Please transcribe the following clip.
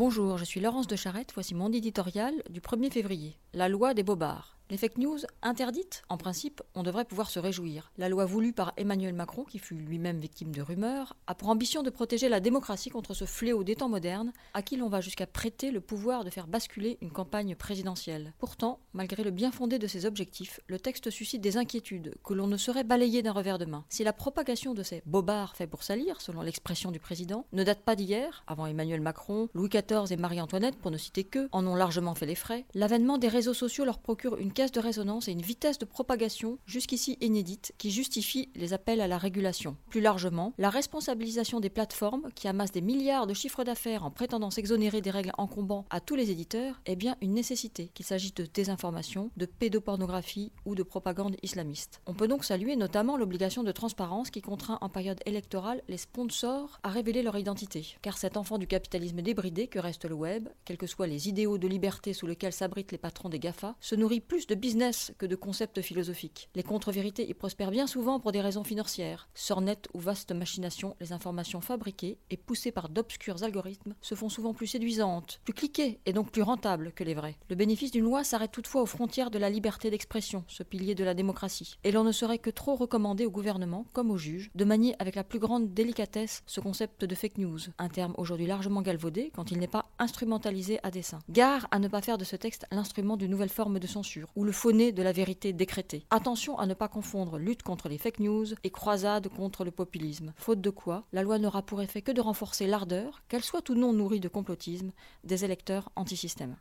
Bonjour, je suis Laurence de Charette, voici mon éditorial du 1er février. La loi des bobards. Les fake news interdites, en principe, on devrait pouvoir se réjouir. La loi voulue par Emmanuel Macron, qui fut lui-même victime de rumeurs, a pour ambition de protéger la démocratie contre ce fléau des temps modernes, à qui l'on va jusqu'à prêter le pouvoir de faire basculer une campagne présidentielle. Pourtant, malgré le bien fondé de ses objectifs, le texte suscite des inquiétudes que l'on ne saurait balayer d'un revers de main. Si la propagation de ces bobards faits pour salir, selon l'expression du président, ne date pas d'hier, avant Emmanuel Macron, Louis XIV et Marie-Antoinette, pour ne citer que, en ont largement fait les frais, l'avènement des réseaux sociaux leur procure une de résonance et une vitesse de propagation jusqu'ici inédite qui justifie les appels à la régulation. Plus largement, la responsabilisation des plateformes qui amassent des milliards de chiffres d'affaires en prétendant s'exonérer des règles incombant à tous les éditeurs est bien une nécessité, qu'il s'agisse de désinformation, de pédopornographie ou de propagande islamiste. On peut donc saluer notamment l'obligation de transparence qui contraint en période électorale les sponsors à révéler leur identité. Car cet enfant du capitalisme débridé que reste le web, quels que soient les idéaux de liberté sous lesquels s'abritent les patrons des GAFA, se nourrit plus de business que de concepts philosophiques. Les contre-vérités y prospèrent bien souvent pour des raisons financières. Sornettes ou vastes machinations, les informations fabriquées et poussées par d'obscurs algorithmes se font souvent plus séduisantes, plus cliquées et donc plus rentables que les vraies. Le bénéfice d'une loi s'arrête toutefois aux frontières de la liberté d'expression, ce pilier de la démocratie. Et l'on ne saurait que trop recommander au gouvernement, comme aux juges, de manier avec la plus grande délicatesse ce concept de fake news, un terme aujourd'hui largement galvaudé quand il n'est pas instrumentalisé à dessein. Gare à ne pas faire de ce texte l'instrument d'une nouvelle forme de censure, ou le fauné de la vérité décrétée. Attention à ne pas confondre lutte contre les fake news et croisade contre le populisme, faute de quoi la loi n'aura pour effet que de renforcer l'ardeur, qu'elle soit ou non nourrie de complotisme, des électeurs anti-système.